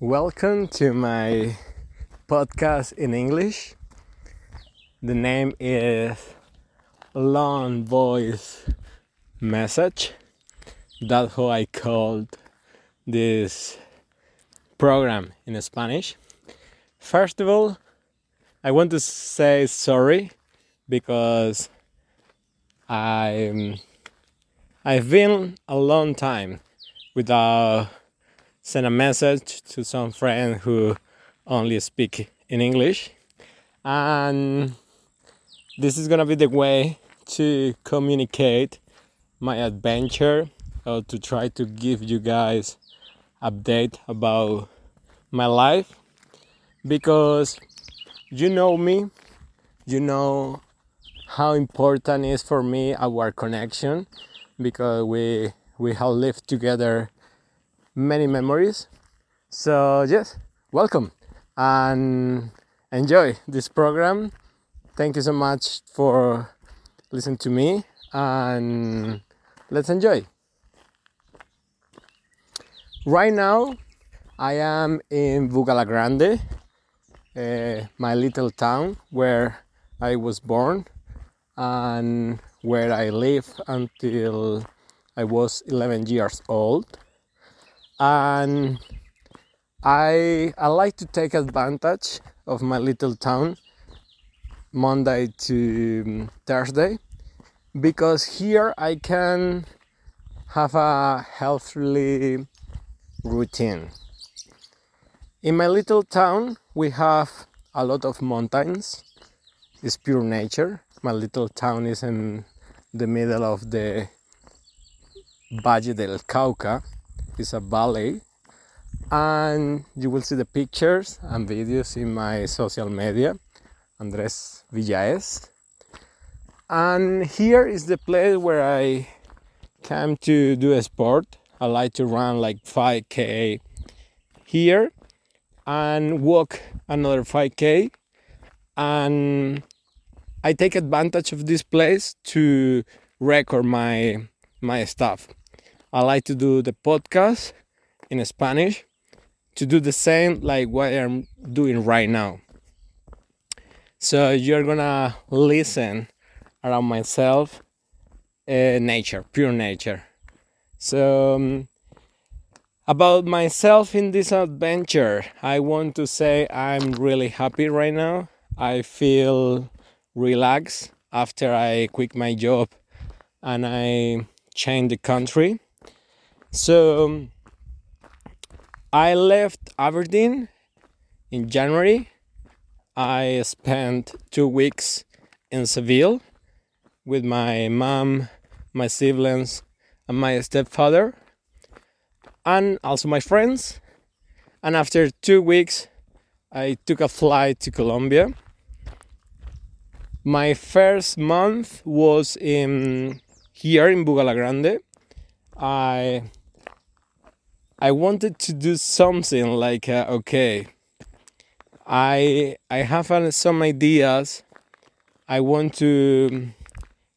Welcome to my podcast in English. The name is Long Voice Message. That's how I called this program in Spanish. First of all, I want to say sorry because I'm I've been a long time without send a message to some friend who only speak in English. And this is gonna be the way to communicate my adventure or to try to give you guys update about my life. Because you know me you know how important is for me our connection because we we have lived together many memories. So, yes, welcome and enjoy this program. Thank you so much for listening to me and let's enjoy. Right now, I am in Bugalagrande, uh, my little town where I was born and where I lived until I was 11 years old and I I like to take advantage of my little town Monday to um, Thursday because here I can have a healthy routine. In my little town, we have a lot of mountains. It's pure nature. My little town is in the middle of the Valle del Cauca, is a ballet. and you will see the pictures and videos in my social media andres villaes. And here is the place where i came to do a sport. I like to run like 5k here and walk another 5k and i take advantage of this place to record my my stuff I like to do the podcast in Spanish to do the same like what I'm doing right now. So you're gonna listen around myself, uh, nature, pure nature. So um, about myself in this adventure, I want to say I'm really happy right now. I feel relaxed after I quit my job and I changed the country so um, I left Aberdeen in January. I spent two weeks in Seville with my mom, my siblings, and my stepfather, and also my friends. And after two weeks, I took a flight to Colombia. My first month was in here in Bugalagrande. I I wanted to do something like uh, okay, I I have uh, some ideas. I want to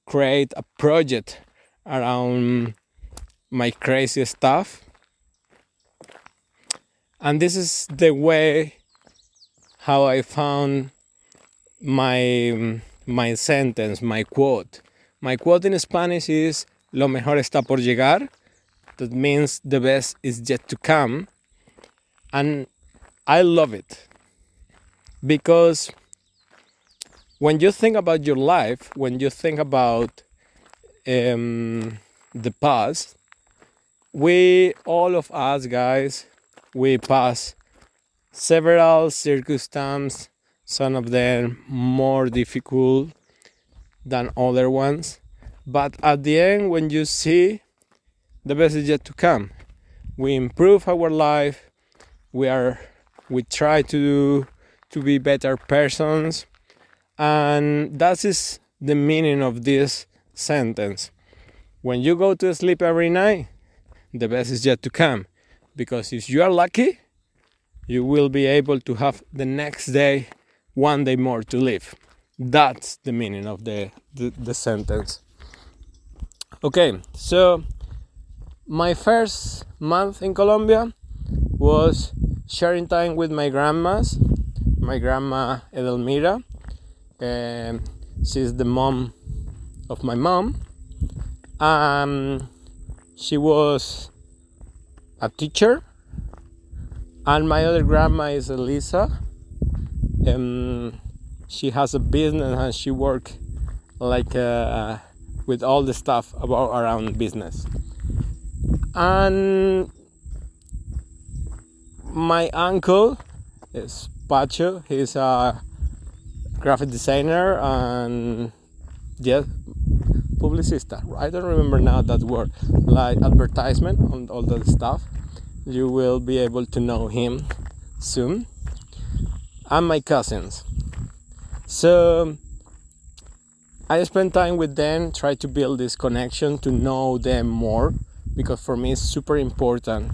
create a project around my crazy stuff, and this is the way how I found my my sentence, my quote. My quote in Spanish is "Lo mejor está por llegar." That means the best is yet to come. And i love it. Because when you think about your life when you think about um, the past we all of us guys we pass several circumstances. Some of them more difficult than other ones. But at the end when you see the best is yet to come. We improve our life. We are we try to do, to be better persons, and that is the meaning of this sentence. When you go to sleep every night, the best is yet to come, because if you are lucky, you will be able to have the next day one day more to live. That's the meaning of the, the, the sentence. Okay, so my first month in Colombia was sharing time with my grandmas. My grandma Edelmira, um, she's the mom of my mom. Um, she was a teacher, and my other grandma is Elisa. Um, she has a business and she work like uh, with all the stuff about around business. And my uncle is Pacho. He's a graphic designer and yeah, publicista. I don't remember now that word. Like advertisement and all that stuff. You will be able to know him soon. And my cousins. So I spend time with them, try to build this connection to know them more because for me it's super important.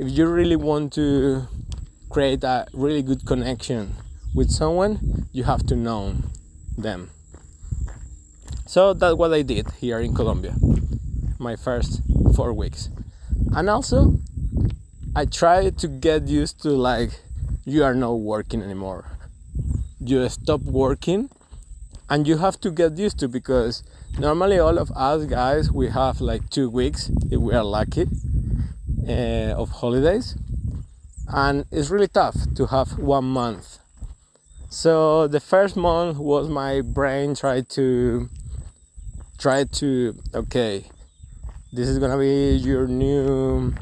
If you really want to create a really good connection with someone, you have to know them. So that's what I did here in Colombia, my first four weeks. And also, I tried to get used to like, you are not working anymore. You stop working and you have to get used to because normally all of us guys we have like two weeks if we are lucky uh, of holidays. And it's really tough to have one month. So the first month was my brain tried to try to okay this is gonna be your new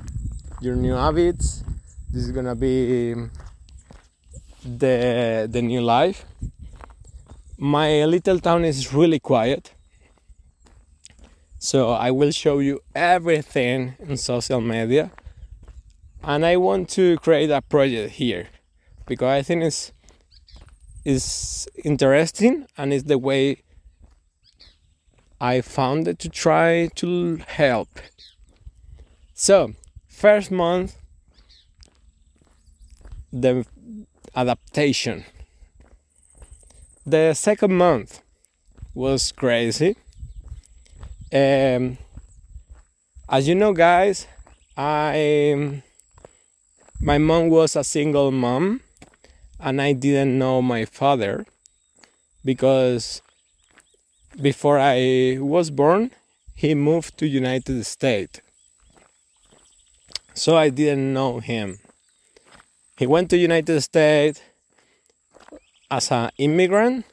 your new habits. This is gonna be the the new life. My little town is really quiet so i will show you everything in social media and i want to create a project here because i think it's is interesting and it's the way I found it to try to help. So, first month, the adaptation. The second month was crazy. Um, as you know, guys, I my mom was a single mom, and I didn't know my father because before I was born, he moved to United States. So I didn't know him. He went to United States as an immigrant.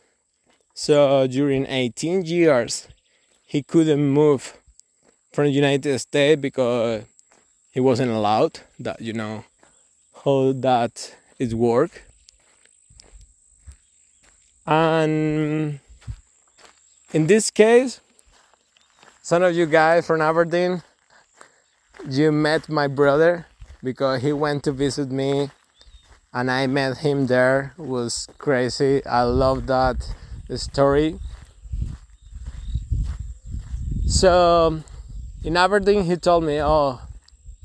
So during 18 years, he couldn't move from the United States because he wasn't allowed. That you know how that is work. And in this case, some of you guys from Aberdeen, you met my brother because he went to visit me and I met him there. It was crazy. I love that story. So um, in Aberdeen he told me, "Oh,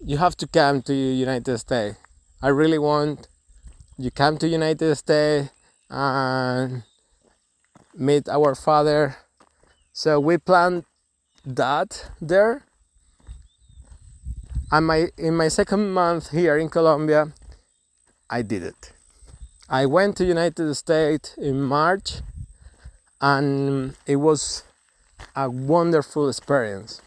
you have to come to United States. I really want you come to United States and meet our father so we planned that there. And my in my second month here in Colombia, I did it. I went to United States in March and it was a wonderful experience.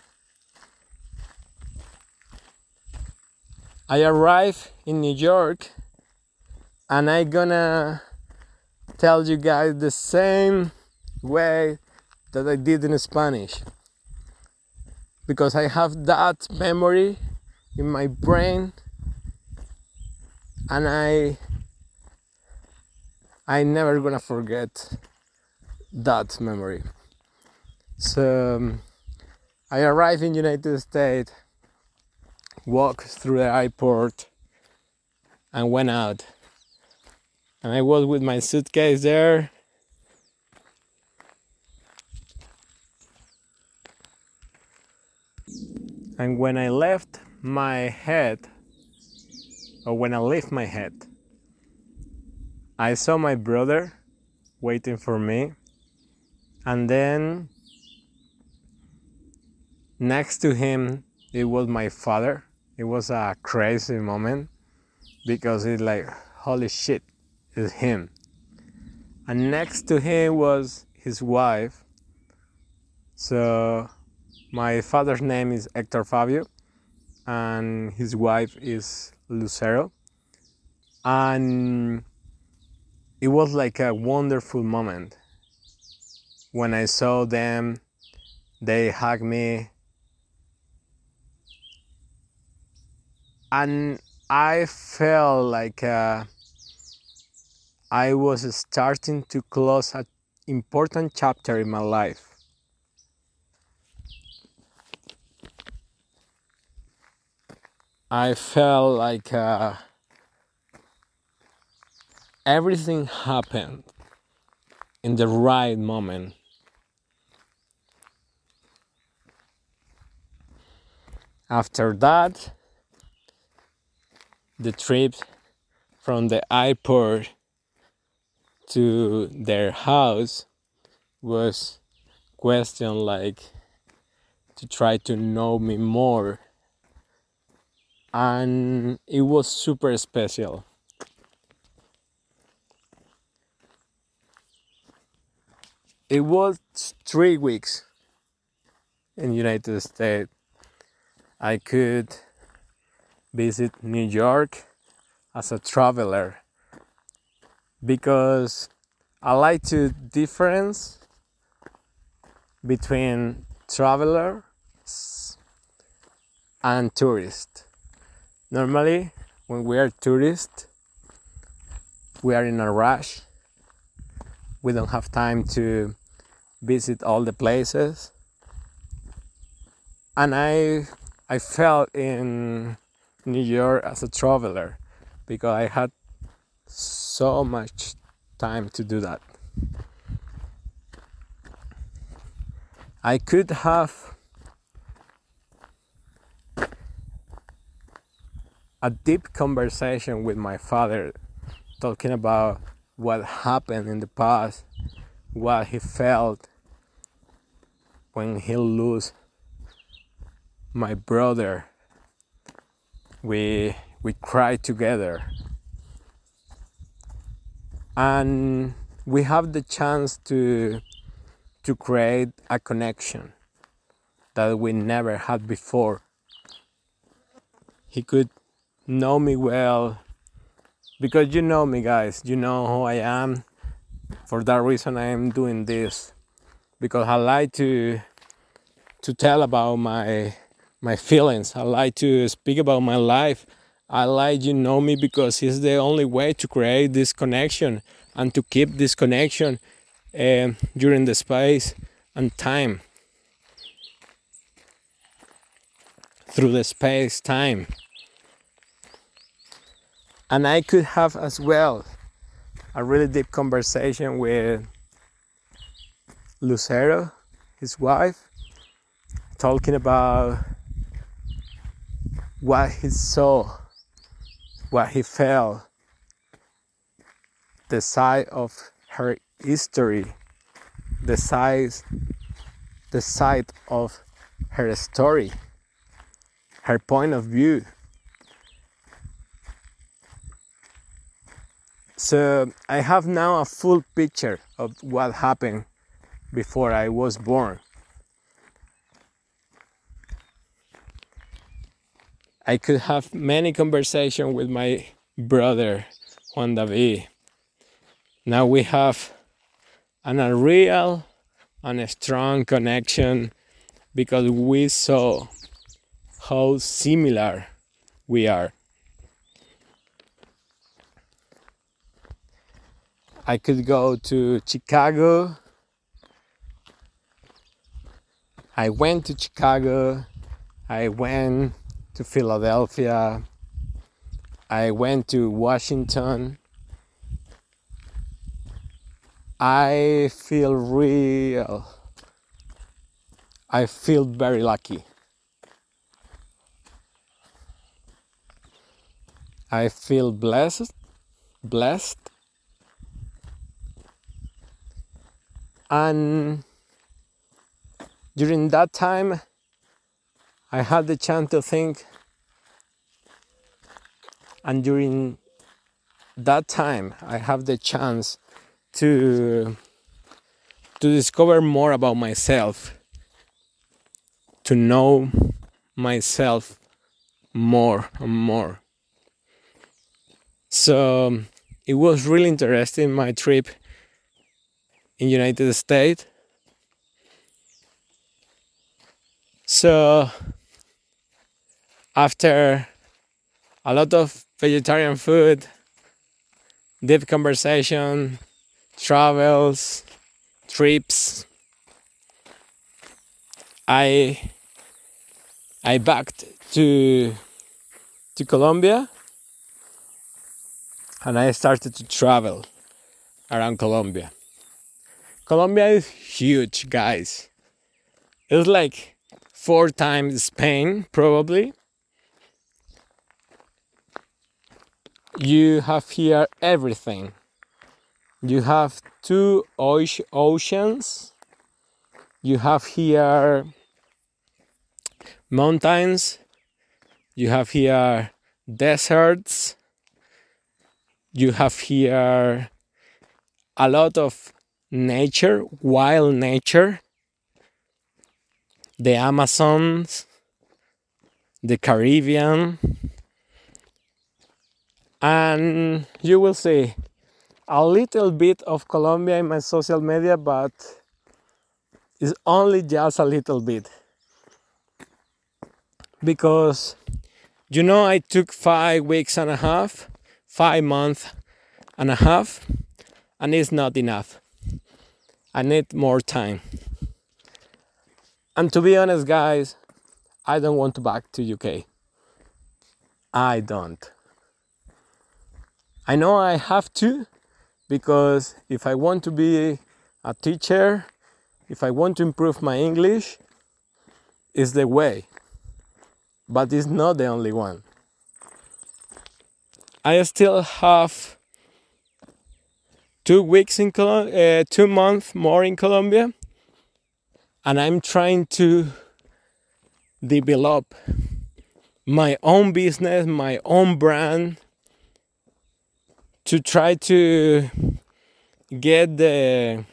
I arrived in New York and I gonna tell you guys the same way that I did in Spanish because I have that memory in my brain and I I never gonna forget that memory. So um, I arrived in United States, walked through the airport, and went out. And I was with my suitcase there And when I left my head, or when I left my head, I saw my brother waiting for me. And then next to him, it was my father. It was a crazy moment because it's like holy shit is him. And next to him was his wife. So my father's name is Hector Fabio and his wife is Lucero. And it was like a wonderful moment. When I saw them they hugged me and I felt like uh, I was starting to close an important chapter in my life. I felt like uh, everything happened in the right moment. After that, the trip from the airport to their house was question like to try to know me more. And it was super special. It was three weeks in united states. I could visit New York as a traveler because I like to difference between travelers and tourists. Normally, when we are tourists, we are in a rush. We don't have time to visit all the places. And I I felt in New York as a traveler because I had so much time to do that. I could have a deep conversation with my father talking about what happened in the past, what he felt when he lost my brother we we cry together. And we have the chance to to create a connection that we never had before. He could know me well because you know me guys. You know who i am. For that reason i am doing this because i like to to tell about my my feelings. I like to speak about my life. I like you know me because it's the only way to create this connection and to keep this connection uh, during the space and time. Through the space time. And I could have as well a really deep conversation with Lucero, his wife, talking about what he saw, what he felt, the side of her history, the size, the side of her story, her point of view. So I have now a full picture of what happened before I was born. I could have many conversations with my brother Juan David. Now we have an a real and a strong connection because we saw how similar we are. I could go to Chicago. I went to Chicago. I went to Philadelphia. I went to Washington. I feel real. I feel very lucky. I feel blessed, blessed, and during that time, I had the chance to think and during that time I have the chance to to discover more about myself to know myself more and more. So it was really interesting my trip in United States. So after a lot of vegetarian food deep conversation travels trips i i backed to to colombia and I started to travel around Colombia. Colombia is huge, guys. It's like four times Spain, probably. You have here everything. You have two oceans. You have here mountains. You have here deserts you have here a lot of nature, wild nature, the Amazons, the Caribbean, and you will see. A little bit of Colombia in my social media, but it's only just a little bit. Because you know, I took five weeks and a half five months and a half and it's not enough. I need more time. And to be honest guys i don't want to back to uk i don't i know i have to because if i want to be a teacher if i want to improve my english it's the way. But it's not the only one. I still have two weeks in Col- uh, two months more in Colombia, and I'm trying to develop my own business, my own brand, to try to get the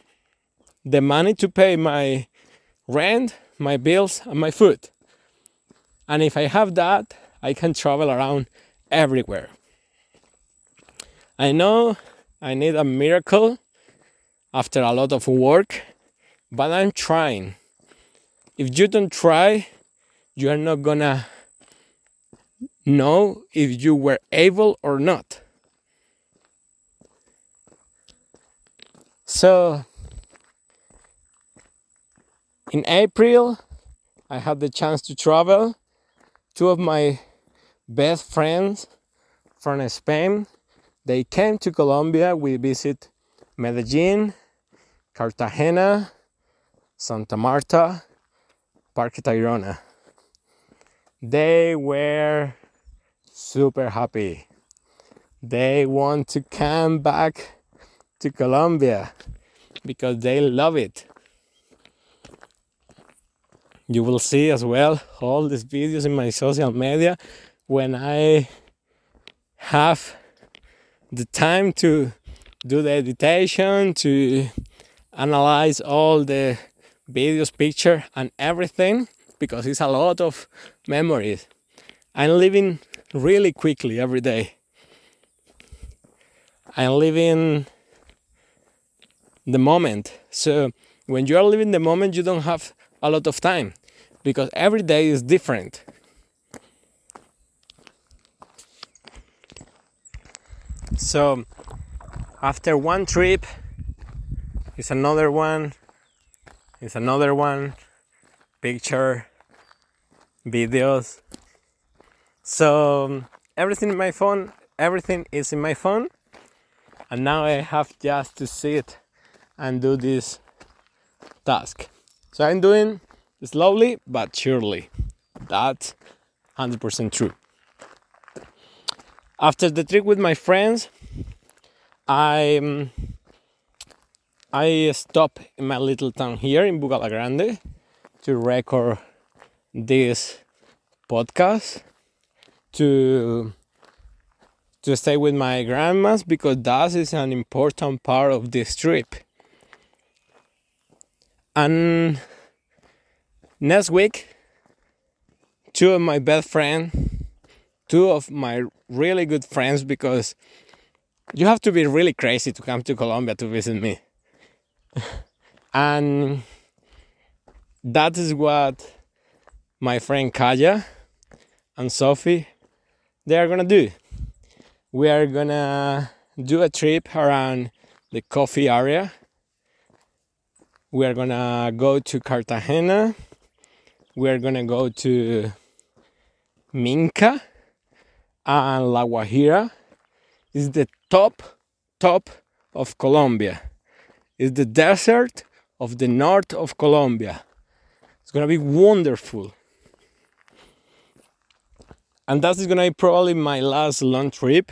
the money to pay my rent, my bills, and my food. And if I have that, I can travel around everywhere. I know I need a miracle after a lot of work, but I'm trying. If you don't try, you are not gonna know if you were able or not. So, in April, I had the chance to travel. Two of my best friends from Spain they came to Colombia. We visit Medellin, Cartagena, Santa Marta, Parque Tayrona. They were super happy. They want to come back to Colombia because they love it. You will see as well all these videos in my social media when I have the time to do the editation, to analyze all the videos, picture, and everything because it's a lot of memories. I'm living really quickly every day. I'm living the moment. So when you are living the moment, you don't have a lot of time because every day is different. So after one trip is another one, is another one, picture, videos. So everything in my phone, everything is in my phone, and now I have just to sit and do this task. So I'm doing slowly but surely. That's 100% true. After the trip with my friends, I I stop in my little town here in Bugalagrande to record this podcast to to stay with my grandmas because that is an important part of this trip. And next week, two of my best friends, two of my really good friends, because you have to be really crazy to come to Colombia to visit me. and that is what my friend Kaya and Sophie they are gonna do. We are gonna do a trip around the coffee area. We are gonna go to Cartagena. We are gonna go to Minca and La Guajira. Is the top top of Colombia. Is the desert of the north of Colombia. It's gonna be wonderful. And that is gonna be probably my last long trip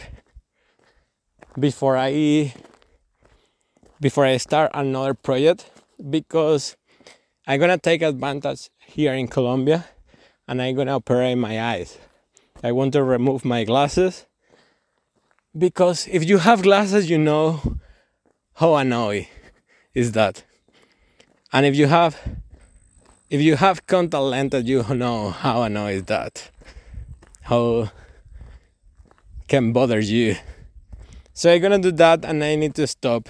before I before I start another project because I'm gonna take advantage here in Colombia and I'm gonna operate my eyes. I want to remove my glasses because if you have glasses, you know how annoying is that. And if you have if you have contact lenses, you know how annoying is that how can bother you. So I'm gonna do that and I need to stop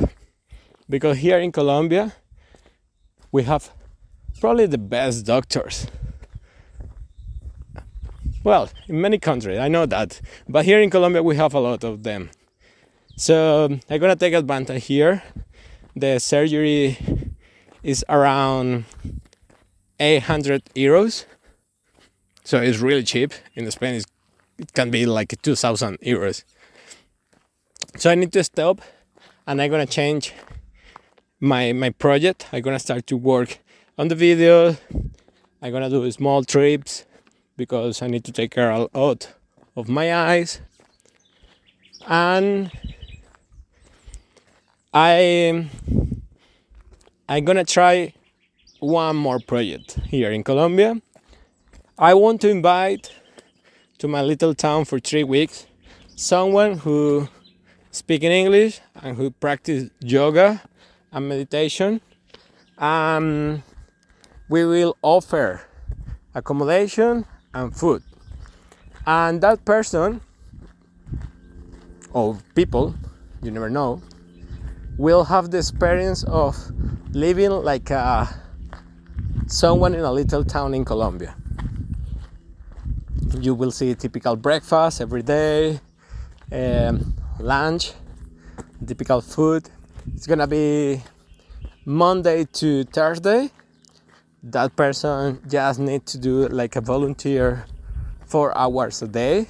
because here in Colombia we have probably the best doctors. Well, in many countries, I know that, but here in Colombia we have a lot of them. So I'm gonna take advantage here. The surgery is around 800 euros so it's really cheap. In Spain, it can be like 2,000 euros. So I need to stop and I'm gonna change my my project. I'm gonna start to work on the video. I'm gonna do small trips because I need to take care out of my eyes. And I I'm gonna try one more project here in Colombia I want to invite to my little town for three weeks someone who speak in English and who practice yoga and meditation. Um, we will offer accommodation and food. And that person or people, you never know, will have the experience of living like a, someone in a little town in Colombia you will see typical breakfast every day, um, lunch, typical food. It's gonna be Monday to Thursday. That person just need to do like a volunteer four hours a day,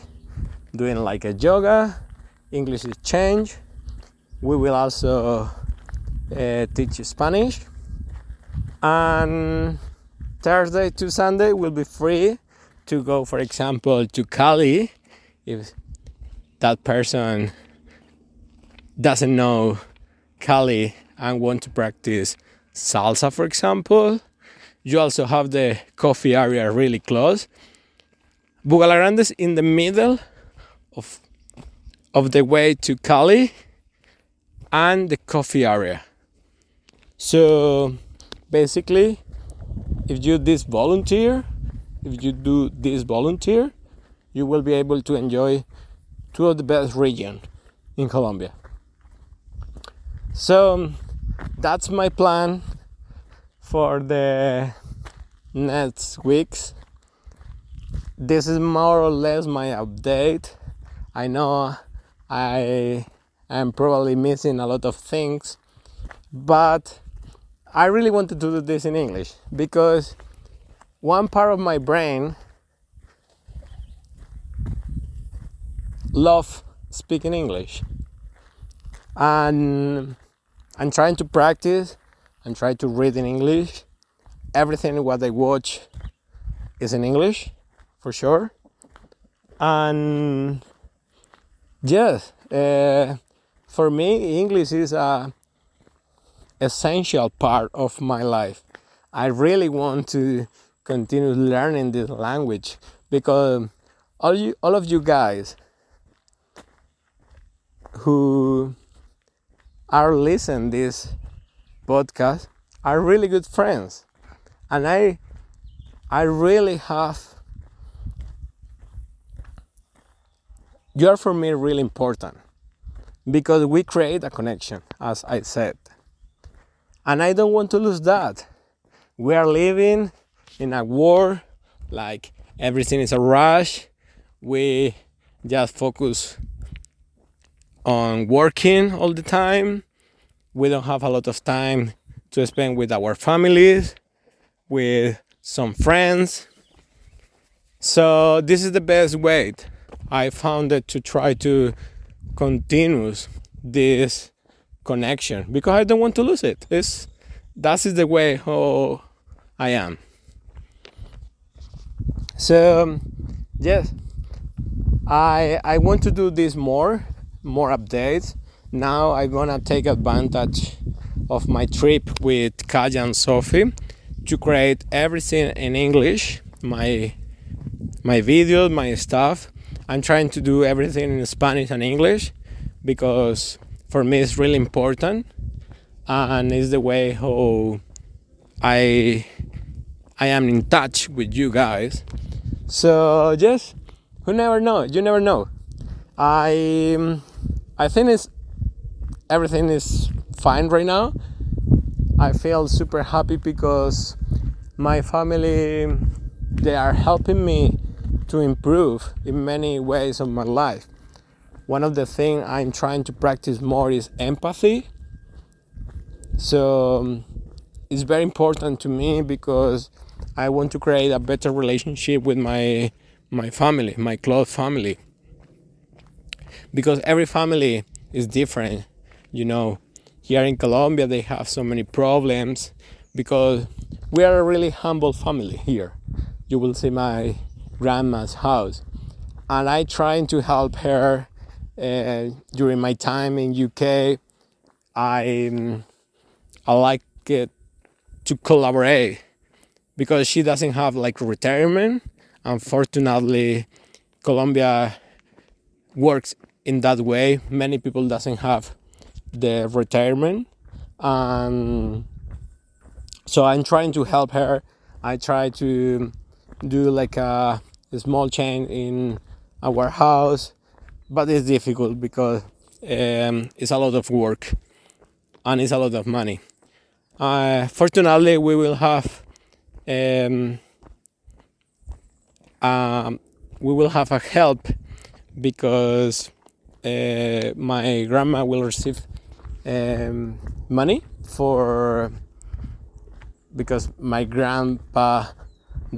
doing like a yoga, English exchange. We will also uh, teach Spanish, and Thursday to Sunday will be free to go, for example, to Cali, if that person doesn't know Cali and want to practice salsa, for example, you also have the coffee area really close. Bugalagrande is in the middle of of the way to Cali and the coffee area. So basically, if you this volunteer if you do this volunteer, you will be able to enjoy two of the best regions in Colombia. So that's my plan for the next weeks. This is more or less my update. I know I am probably missing a lot of things, but I really wanted to do this in English because one part of my brain love speaking English and I'm trying to practice I'm trying to read in English. Everything what I watch is in English for sure. And yes, uh, for me, English is a essential part of my life. I really want to continue learning this language because all you all of you guys who are listening this podcast are really good friends. And i i really have you're for me really important because we create a connection as i said. And i don't want to lose that. We are living in a war, like everything is a rush. We just focus on working all the time. We don't have a lot of time to spend with our families, with some friends. So this is the best way I found it to try to continue this connection because I don't want to lose it. It's that is the way how I am. So yes, I I want to do this more more updates. Now I'm gonna take advantage of my trip with Kaya and Sophie to create everything in English. My my videos, my stuff. I'm trying to do everything in Spanish and English because for me it's really important and it's the way how I I am in touch with you guys. So just who never know, you never know. I I think it's everything is fine right now. I feel super happy because my family they are helping me to improve in many ways of my life. One of the things I'm trying to practice more is empathy. So it's very important to me because I want to create a better relationship with my my family, my close family because every family is different. You know, here in Colombia they have so many problems because we are a really humble family here. You will see my grandma's house, and I trying to help her uh, during my time in UK. I I like it to collaborate because she doesn't have like retirement. Unfortunately, Colombia works in that way many people doesn't have the retirement. And so i'm trying to help her. I try to do like a, a small change in our house but it's difficult because um, it's a lot of work and it's a lot of money. Uh, fortunately we will have um, um, we will have a help because uh, my grandma will receive um, money for because my grandpa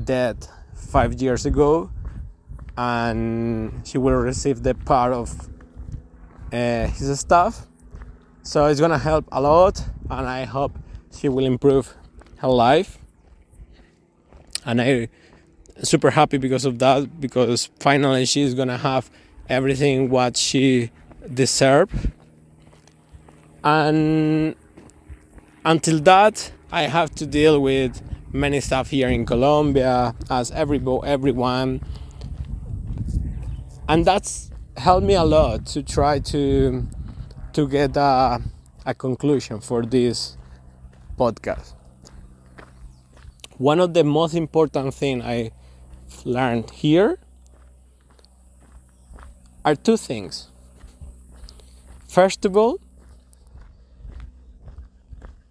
died five years ago and she will receive the part of uh, his stuff. So it's gonna help a lot and i hope she will improve her life. And i super happy because of that because finally she's gonna have everything what she deserved and until that i have to deal with many stuff here in colombia as every everyone. And that's helped me a lot to try to to get a, a conclusion for this podcast. One of the most important thing i learned here are two things. First of all,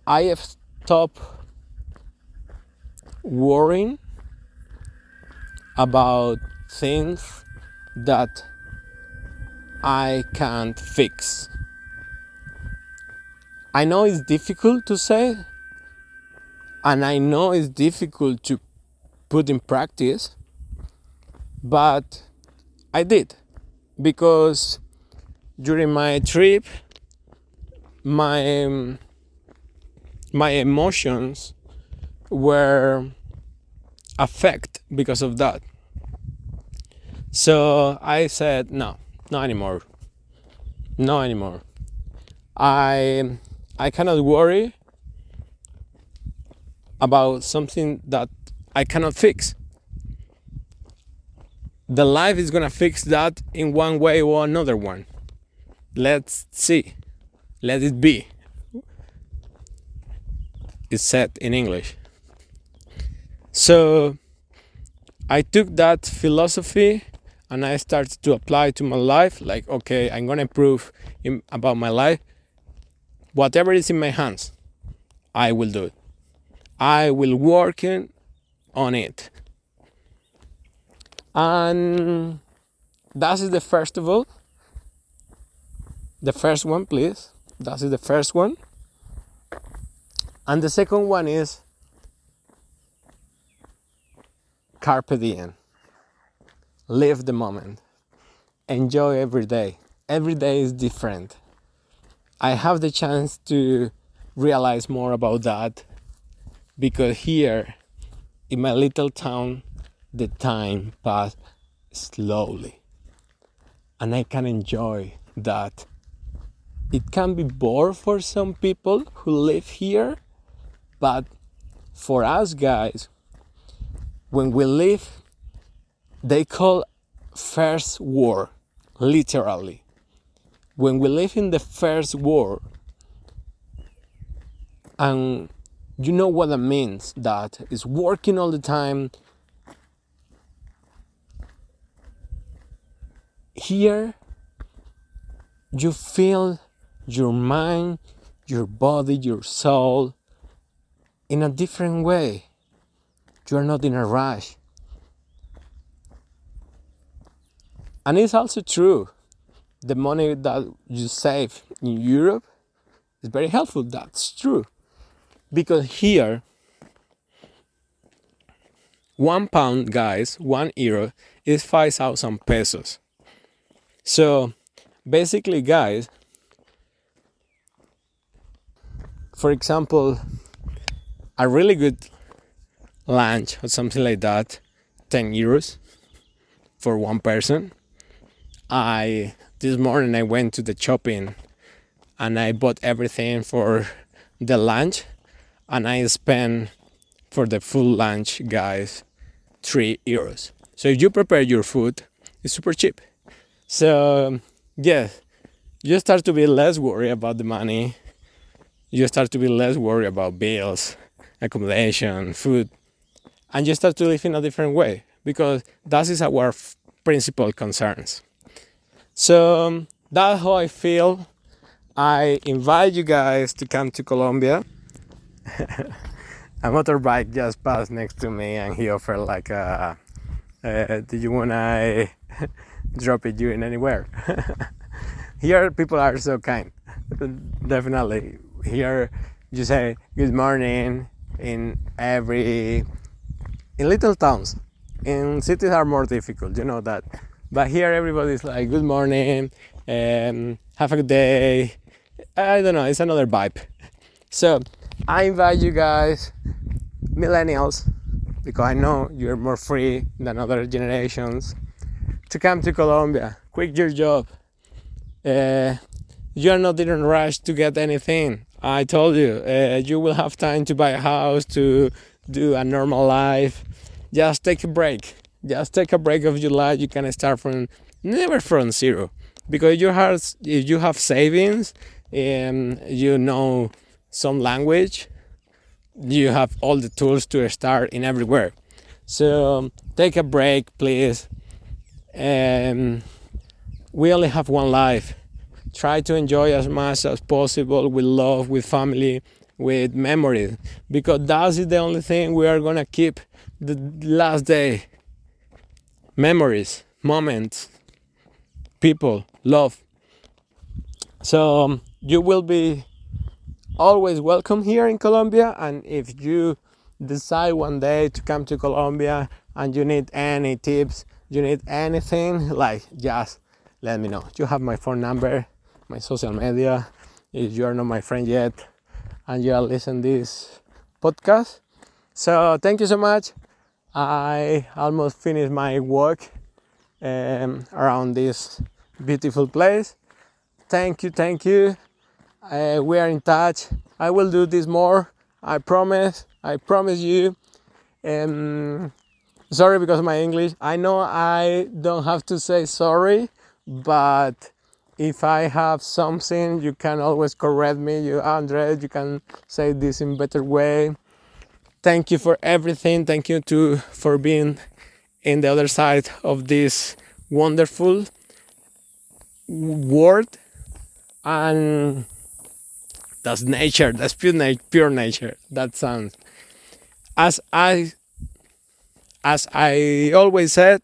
I have stopped worrying about things that I can't fix. I know it's difficult to say, and I know it's difficult to put in practice, but I did because during my trip my um, my emotions were affected because of that. So i said no not anymore. No anymore. I i cannot worry about something that i cannot fix the life is gonna fix that in one way or another one let's see, let it be. It's said in English. So I took that philosophy and I started to apply to my life. Like, okay, I'm gonna improve in, about my life. Whatever is in my hands, I will do it. I will work on it. And that is the first of all. The first one, please. That is the first one. And the second one is Carpe diem. Live the moment. Enjoy every day. Every day is different. I have the chance to realize more about that because here in my little town the time pass slowly and I can enjoy that. It can be bored for some people who live here, but for us guys, when we live, they call first war, literally. When we live in the first war, and you know what that means, that is working all the time, here you feel your mind, your body, your soul in a different way. You are not in a rush. And it's also true. The money that you save in Europe is very helpful. That's true. Because here, one pound, guys, one euro is 5,000 pesos. So basically, guys, for example, a really good lunch or something like that, 10 euros for one person. I this morning I went to the shopping and I bought everything for the lunch and I spent for the full lunch guys 3 euros. So if you prepare your food, it's super cheap. So, um, yeah, you start to be less worried about the money. You start to be less worried about bills, accommodation, food, and you start to live in a different way because that is our principal concerns. So um, that's how I feel. I invite you guys to come to Colombia. a motorbike just passed next to me and he offered like a, uh, do you wanna drop it during anywhere. Here, people are so kind. Definitely. Here, you say good morning in every in little towns. In cities are more difficult, you know that. But here, everybody's like good morning, um, have a good day. I don't know. It's another vibe. So I invite you guys, millennials, because I know you're more free than other generations to come to Colombia. Quit your job. Uh, you are not in a rush to get anything. I told you, uh, you will have time to buy a house, to do a normal life. Just take a break. Just take a break of your life. You can start from never from zero, because you have if you have savings and you know some language, you have all the tools to start in everywhere. So take a break, please um, we only have one life. Try to enjoy as much as possible with love, with family, with memories, because that is the only thing we are gonna keep the last day. Memories, moments, people, love. So um, you will be always welcome here in Colombia, and if you decide one day to come to Colombia and you need any tips you need anything, like just let me know. You have my phone number, my social media. If you are not my friend yet and you are listening this podcast. So thank you so much. I almost finished my work um, around this beautiful place. Thank you, thank you. Uh, we are in touch. I will do this more. I promise. I promise you. Um, sorry because my English. I know I don't have to say sorry, but if I have something, you can always correct me. You, Andre, you can say this in better way. Thank you for everything. Thank you to for being in the other side of this wonderful world, and that's nature. That's pure, na- pure nature. That sounds. As I, as I always said,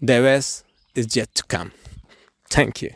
the best is yet to come. Thank you.